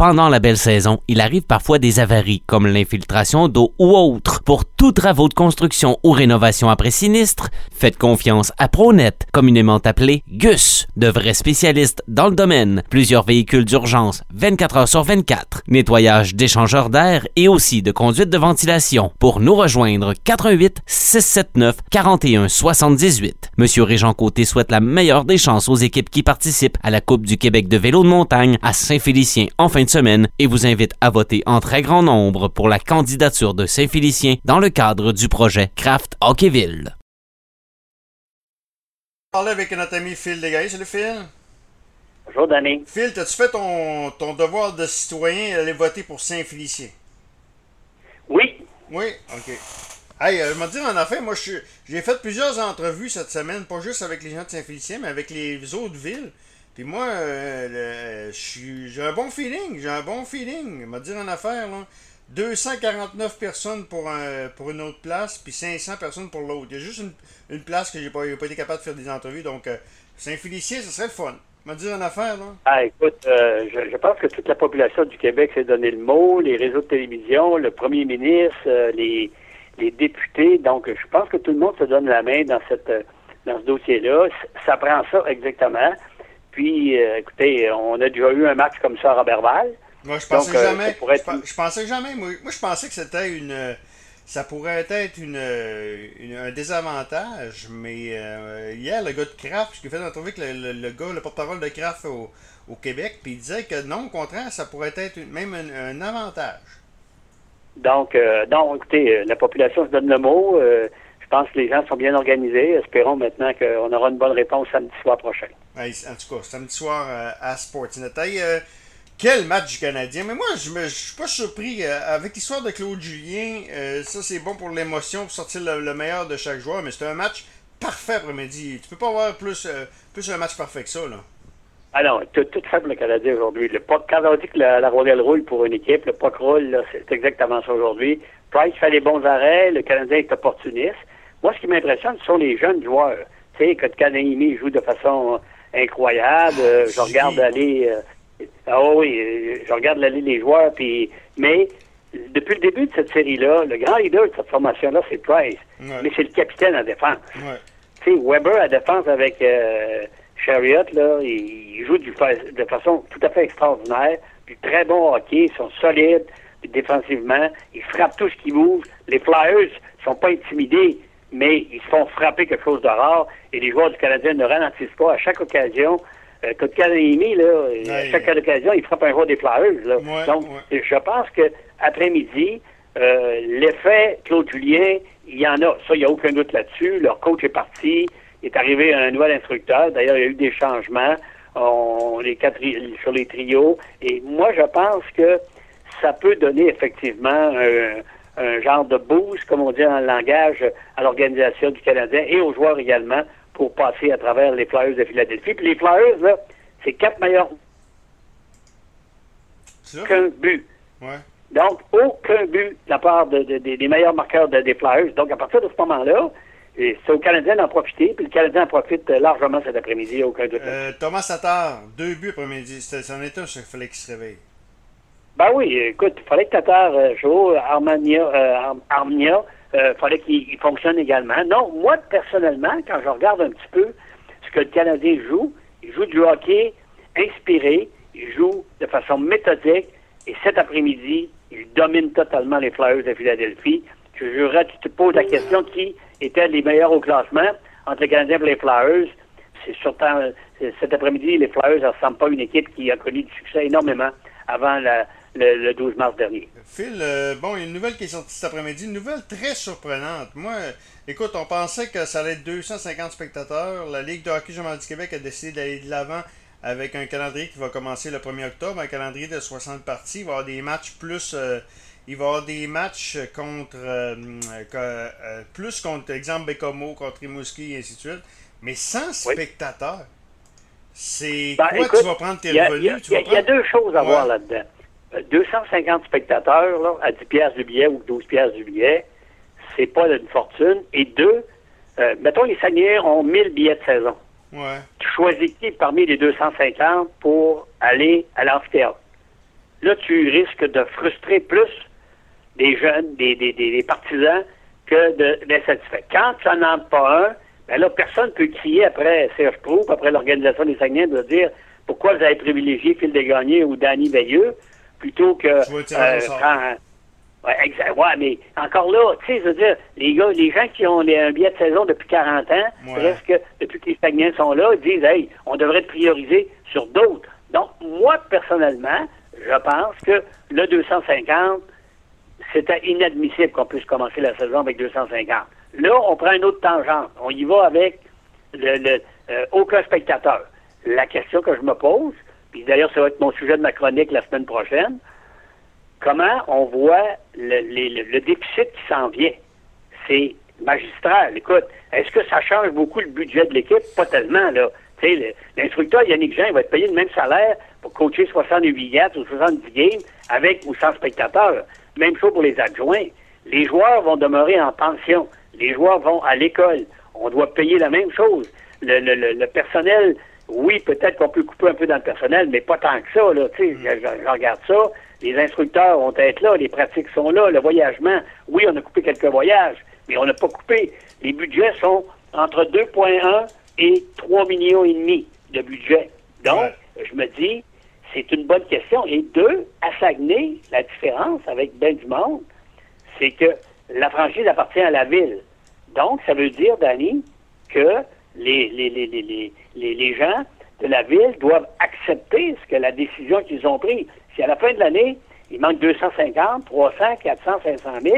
pendant la belle saison, il arrive parfois des avaries comme l'infiltration d'eau ou autre. Pour tous travaux de construction ou rénovation après sinistre, faites confiance à Pronet, communément appelé GUS, de vrais spécialistes dans le domaine. Plusieurs véhicules d'urgence 24 heures sur 24, nettoyage d'échangeurs d'air et aussi de conduite de ventilation. Pour nous rejoindre, 88 679 41 78. Monsieur Régent Côté souhaite la meilleure des chances aux équipes qui participent à la Coupe du Québec de vélo de montagne à Saint-Félicien en fin de semaine et vous invite à voter en très grand nombre pour la candidature de Saint-Félicien dans le cadre du projet Craft Hockeyville. parler avec notre ami Phil Desgailles. Salut Phil. Bonjour, Danny. Phil, as-tu fait ton, ton devoir de citoyen et aller voter pour Saint-Félicien? Oui. Oui, ok. Hey, euh, je vais te dire en affaire, moi, j'ai fait plusieurs entrevues cette semaine, pas juste avec les gens de Saint-Félicien, mais avec les autres villes. Puis moi, euh, suis- j'ai un bon feeling, j'ai un bon feeling. Te dire en affaire, là. 249 personnes pour, un, pour une autre place, puis 500 personnes pour l'autre. Il y a juste une, une place que j'ai pas, pas été capable de faire des entrevues, donc euh, Saint-Félicien, ce serait le fun. Te dire en affaire, là. Ah, écoute, euh, je, pense que toute la population du Québec s'est donné le mot, les réseaux de télévision, le premier ministre, euh, les, les députés. Donc, je pense que tout le monde se donne la main dans cette euh, dans ce dossier-là. Ça prend ça exactement. Puis, euh, écoutez, on a déjà eu un match comme ça à Robertval. Moi, je pensais Donc, euh, jamais. je, je pensais jamais. Moi, moi, je pensais que c'était une. euh, Ça pourrait être une, euh, une- un désavantage, mais euh, hier, le gars de Kraft, j'ai fait une entrevue avec le, le- le gars, le porte-parole de Kraft au, au Québec, puis il disait que non, au contraire, ça pourrait être une- même un, un avantage. Donc, euh, non, écoutez, euh, la population se donne le mot. Je pense que les gens sont bien organisés. Espérons maintenant qu'on aura une bonne réponse samedi soir prochain. Hey, en tout cas, samedi soir euh, à Sportsnet. Hey, euh, quel match du Canadien. Mais moi, je je suis pas surpris. euh, avec l'histoire de Claude Julien, ça c'est bon pour l'émotion, pour sortir le, le meilleur de chaque joueur, mais c'était un match parfait après-midi. Tu peux pas avoir plus, plus un match parfait que ça, là. Ah non, tout, tout fait pour le Canadien aujourd'hui. Le puck- Quand on dit que la, la rondelle roule pour une équipe, le puck roule, c'est exactement ça aujourd'hui. Price fait les bons arrêts, le Canadien est opportuniste. Moi, ce qui m'impressionne, ce sont les jeunes joueurs. Tu sais, que Kanahimi joue de façon incroyable. Euh, je regarde aller... euh, ah oui, euh, je regarde aller les joueurs, puis... Mais depuis le début de cette série-là, le grand leader de cette formation-là, c'est Price. Ouais. Mais c'est le capitaine en défense. Ouais. Tu sais, Weber à défense avec euh, Chariot, là, il joue du fa- de façon tout à fait extraordinaire. Du très bon hockey, ils sont solides puis défensivement. Ils frappent tout ce qui bouge. Les Flyers sont pas intimidés, mais ils se font frapper quelque chose de rare. Et les joueurs du Canadien ne ralentissent pas à chaque occasion. Euh, Canadien, là, à Ouais. chaque occasion, il frappe un joueur des Flyers. Là. Ouais, Donc, je pense que après-midi, euh, l'effet Claude Julien, il y en a. Ça, il n'y a aucun doute là-dessus. Leur coach est parti. Il est arrivé un nouvel instructeur. D'ailleurs, il y a eu des changements on, les quatre, sur les trios. Et moi, je pense que ça peut donner effectivement un, un genre de boost, comme on dit en langage, à l'organisation du Canadien et aux joueurs également pour passer à travers les Flyers de Philadelphie. Puis les Flyers, là, c'est quatre meilleurs qu'un but. Ouais. Donc, aucun but de la part de- de- des- des meilleurs marqueurs de- des Flyers. Donc, à partir de ce moment-là, c'est au Canadien d'en profiter, puis le Canadien en profite euh, largement cet après-midi, aucun doute. Euh, Thomas Tatar, deux buts après-midi. C'en était un, il fallait qu'il se réveille. Ben oui, écoute, il fallait que Tatar euh, joue, Armania, euh, euh, fallait qu'il il fonctionne également. Non, moi, personnellement, quand je regarde un petit peu ce que le Canadien joue, il joue du hockey inspiré, il joue de façon méthodique, et cet après-midi, il domine totalement les Flyers de Philadelphie. Je jurerais, tu te poses la question qui étaient les meilleurs au classement entre les Canadiens et les Flyers. C'est surtout euh, cet après-midi, les Flyers ne ressemblent pas à une équipe qui a connu du succès énormément avant la- le, le 12 mars dernier. Phil, euh, bon, il y a une nouvelle qui est sortie cet après-midi, une nouvelle très surprenante. Moi, écoute, on pensait que ça allait être 250 spectateurs. La Ligue de hockey du Québec a décidé d'aller de l'avant avec un calendrier qui va commencer le 1er octobre, un calendrier de 60 parties. Il va y avoir des matchs plus... euh, il va y avoir des matchs contre... euh, plus contre, exemple, Bécomo, contre Rimouski, et ainsi de suite. Mais sans Oui. spectateurs. C'est Ben, quoi? Écoute, tu vas prendre tes revenus? il y y a deux choses à Ouais. voir là-dedans. Euh, 250 spectateurs là, à 10 piastres du billet ou 12 piastres du billet, c'est pas une fortune. Et deux, euh, mettons les Saguenayens ont 1000 billets de saison. Ouais. Tu choisis qui parmi les 250 pour aller à l'amphithéâtre? là, tu risques de frustrer plus des jeunes, des, des, des, partisans, que d'insatisfaits. Quand tu n'en as pas un, ben là, personne ne peut crier après Serge Proulx, après l'Organisation des Saguenay, de dire pourquoi vous avez privilégié Phil Desgagnés ou Danny Veilleux plutôt que euh, Ouais, exact. Ouais, mais encore là, tu sais, je veux dire, les gars, les gens qui ont un billet de saison depuis 40 ans, presque depuis que les Saguenayens sont là, disent, hey, on devrait prioriser sur d'autres. Donc, moi, personnellement, je pense que le 250, c'était inadmissible qu'on puisse commencer la saison avec 250. Là, on prend une autre tangente. On y va avec le, euh, aucun spectateur. La question que je me pose, puis d'ailleurs, ça va être mon sujet de ma chronique la semaine prochaine, comment on voit le, déficit qui s'en vient? C'est magistral. Écoute, est-ce que ça change beaucoup le budget de l'équipe? Pas tellement, là. L'instructeur Yannick Jean va être payé le même salaire pour coacher 68 games ou 70 games avec ou sans spectateurs. Même chose pour les adjoints. Les joueurs vont demeurer en pension. Les joueurs vont à l'école. On doit payer la même chose. Le personnel, oui, peut-être qu'on peut couper un peu dans le personnel, mais pas tant que ça. Là, je, je regarde ça. Les instructeurs vont être là, les pratiques sont là, le voyagement. Oui, on a coupé quelques voyages, mais on n'a pas coupé. Les budgets sont entre 2,1 et 3 millions et demi de budget. Donc, je me dis, c'est une bonne question. Et deux, à Saguenay, la différence avec Ben du monde, c'est que la franchise appartient à la ville. Donc, ça veut dire, Danny, que les, les, les, les, les gens de la ville doivent accepter ce que la décision qu'ils ont prise. Si à la fin de l'année, il manque 250, 300, 400, 500 000,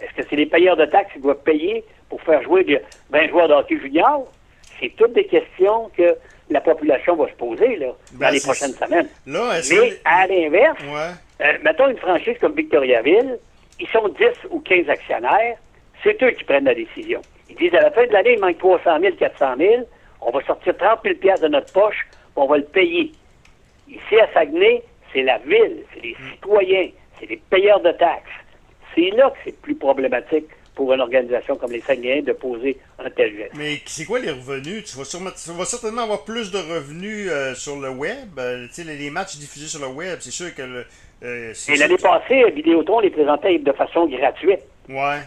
est-ce que c'est les payeurs de taxes qui doivent payer pour faire jouer 20 joueurs d'hockey junior? C'est toutes des questions que la population va se poser là, dans ben, les prochaines semaines. Mais à l'inverse, euh, mettons une franchise comme Victoriaville, ils sont 10 ou 15 actionnaires, c'est eux qui prennent la décision. Ils disent à la fin de l'année, il manque 300 000, 400 000, on va sortir 30 000 de notre poche, on va le payer. Ici, à Saguenay, c'est la ville, c'est les citoyens, c'est les payeurs de taxes. C'est là que c'est plus problématique pour une organisation comme les Saguenayens de poser un tel geste. Mais c'est quoi les revenus? Tu vas, certainement avoir plus de revenus euh, sur le web. Euh, les, les, matchs diffusés sur le web, c'est sûr que... Le, euh, Et l'année passée, Vidéotron les présentait de façon gratuite. Ouais.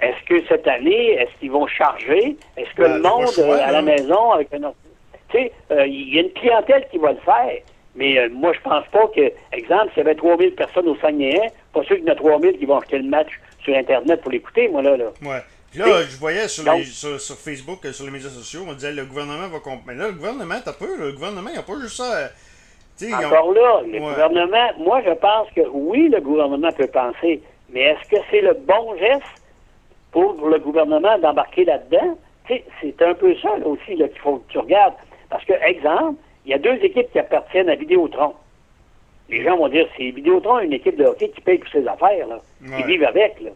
Est-ce que cette année, est-ce qu'ils vont charger? Est-ce que ben, le monde à la maison avec un... Tu sais, il y a une clientèle qui va le faire. Mais euh, moi, je pense pas que, exemple, s'il y avait 3000 personnes au Saguenay, pas sûr qu'il y en a 3000 qui vont acheter le match sur Internet pour l'écouter, moi, là. là. Ouais. Puis là, je voyais sur, les, sur, sur, Facebook, euh, sur les médias sociaux, on disait le gouvernement va Mais là, le gouvernement, t'as peu, le gouvernement, il a pas juste ça. Euh, Encore là, le gouvernement, moi, je pense que oui, le gouvernement peut penser, mais est-ce que c'est le bon geste? Pour le gouvernement d'embarquer là-dedans? C'est un peu ça, là, aussi, qu'il faut que tu regardes. Parce que, exemple, il y a deux équipes qui appartiennent à Vidéotron. Les gens vont dire, c'est Vidéotron, une équipe de hockey qui paye pour ses affaires, là, qui vivent avec. Là.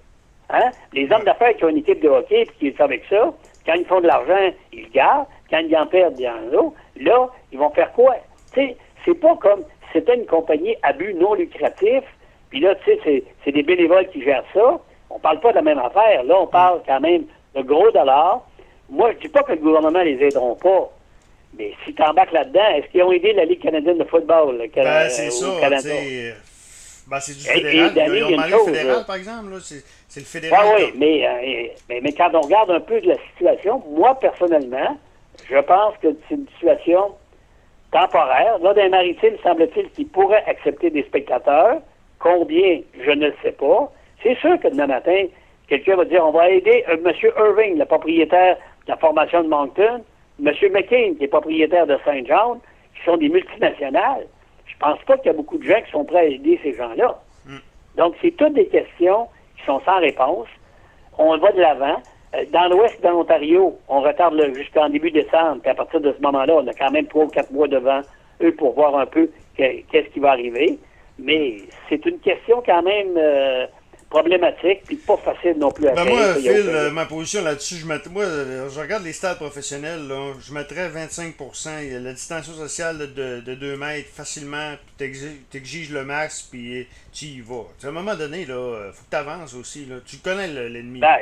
Hein? Les hommes d'affaires qui ont une équipe de hockey et qui sont avec ça, quand ils font de l'argent, ils le gardent. Quand ils en perdent, ils en ont. Là, ils vont faire quoi? C'est pas comme si c'était une compagnie à but non lucratif, puis là, tu sais, c'est des bénévoles qui gèrent ça. On parle pas de la même affaire. Là, on parle quand même de gros dollars. Moi, je dis pas que le gouvernement les aideront pas. Mais si tu embarques là-dedans, est-ce qu'ils ont aidé la Ligue canadienne de football? Le ben, c'est ça. Ben, c'est du fédéral. Et, ils ont demandé le fédéral, par exemple. C'est le fédéral. oui, mais, euh, mais, mais, quand on regarde un peu de la situation, moi, personnellement, je pense que c'est une situation temporaire. Là, les maritimes, semble-t-il qu'ils pourraient accepter des spectateurs. Combien, je ne le sais pas. C'est sûr que demain matin, quelqu'un va dire on va aider euh, M. Irving, le propriétaire de la formation de Moncton, M. McCain, qui est propriétaire de Saint John, qui sont des multinationales, je pense pas qu'il y a beaucoup de gens qui sont prêts à aider ces gens-là. Hmm. Donc, c'est toutes des questions qui sont sans réponse. On va de l'avant. Euh, dans l'Ouest, dans l'Ontario, on retarde jusqu'en début décembre, puis à partir de ce moment-là, on a quand même trois ou quatre mois devant eux pour voir un peu qu'est-ce qui va arriver. Mais c'est une question quand même euh, problématique, puis pas facile non plus à ben Moi, Phil, euh, ma position là-dessus, je, moi, euh, je regarde les stades professionnels, là, je mettrais 25% La distanciation sociale de, de 2 mètres, facilement, t'exiges le max, puis tu y vas. à un moment donné, il faut que tu avances aussi. Là. Tu connais l'ennemi. Ben,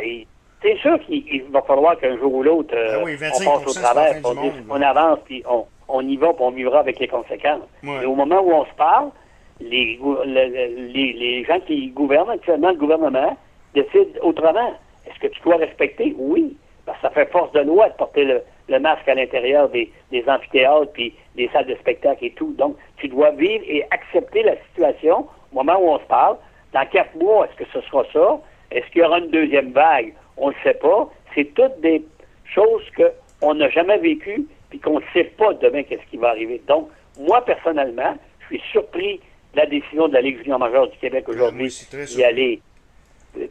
c'est sûr qu'il va falloir qu'un jour ou l'autre, ben euh, on passe au travers, on, avance, puis on, on, y va, puis on vivra avec les conséquences. Et au moment où on se parle, les, les, gens qui gouvernent actuellement le gouvernement décident autrement. Est-ce que tu dois respecter? Oui. Parce que ça fait force de loi de porter le, masque à l'intérieur des, amphithéâtres puis des salles de spectacle et tout. Donc, tu dois vivre et accepter la situation au moment où on se parle. Dans quatre mois, est-ce que ce sera ça? Est-ce qu'il y aura une deuxième vague? On ne sait pas. C'est toutes des choses qu'on n'a jamais vécues puis qu'on ne sait pas demain qu'est-ce qui va arriver. Donc, moi, personnellement, je suis surpris la décision de la Ligue junior majeure du Québec aujourd'hui d'y aller.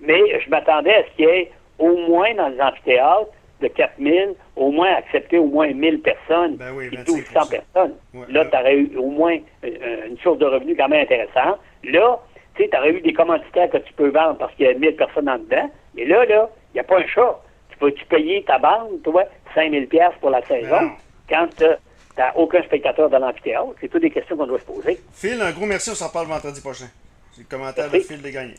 Mais je m'attendais à ce qu'il y ait au moins dans les amphithéâtres de 4000, au moins accepter au moins 1000 personnes ben oui, et 1200 personnes. Ouais, là, là. tu aurais eu au moins euh, une source de revenus quand même intéressante. Là, tu aurais eu des commanditaires que tu peux vendre parce qu'il y a 1000 personnes en dedans. Mais là, là, il n'y a pas un chat. Tu peux-tu payer ta bande, toi, 5000 pièces pour la saison, non. quand tu n'as aucun spectateur dans l'amphithéâtre? C'est toutes des questions qu'on doit se poser. Phil, un gros merci, on s'en parle vendredi prochain. C'est le commentaire Merci. de Phil Desgagnés.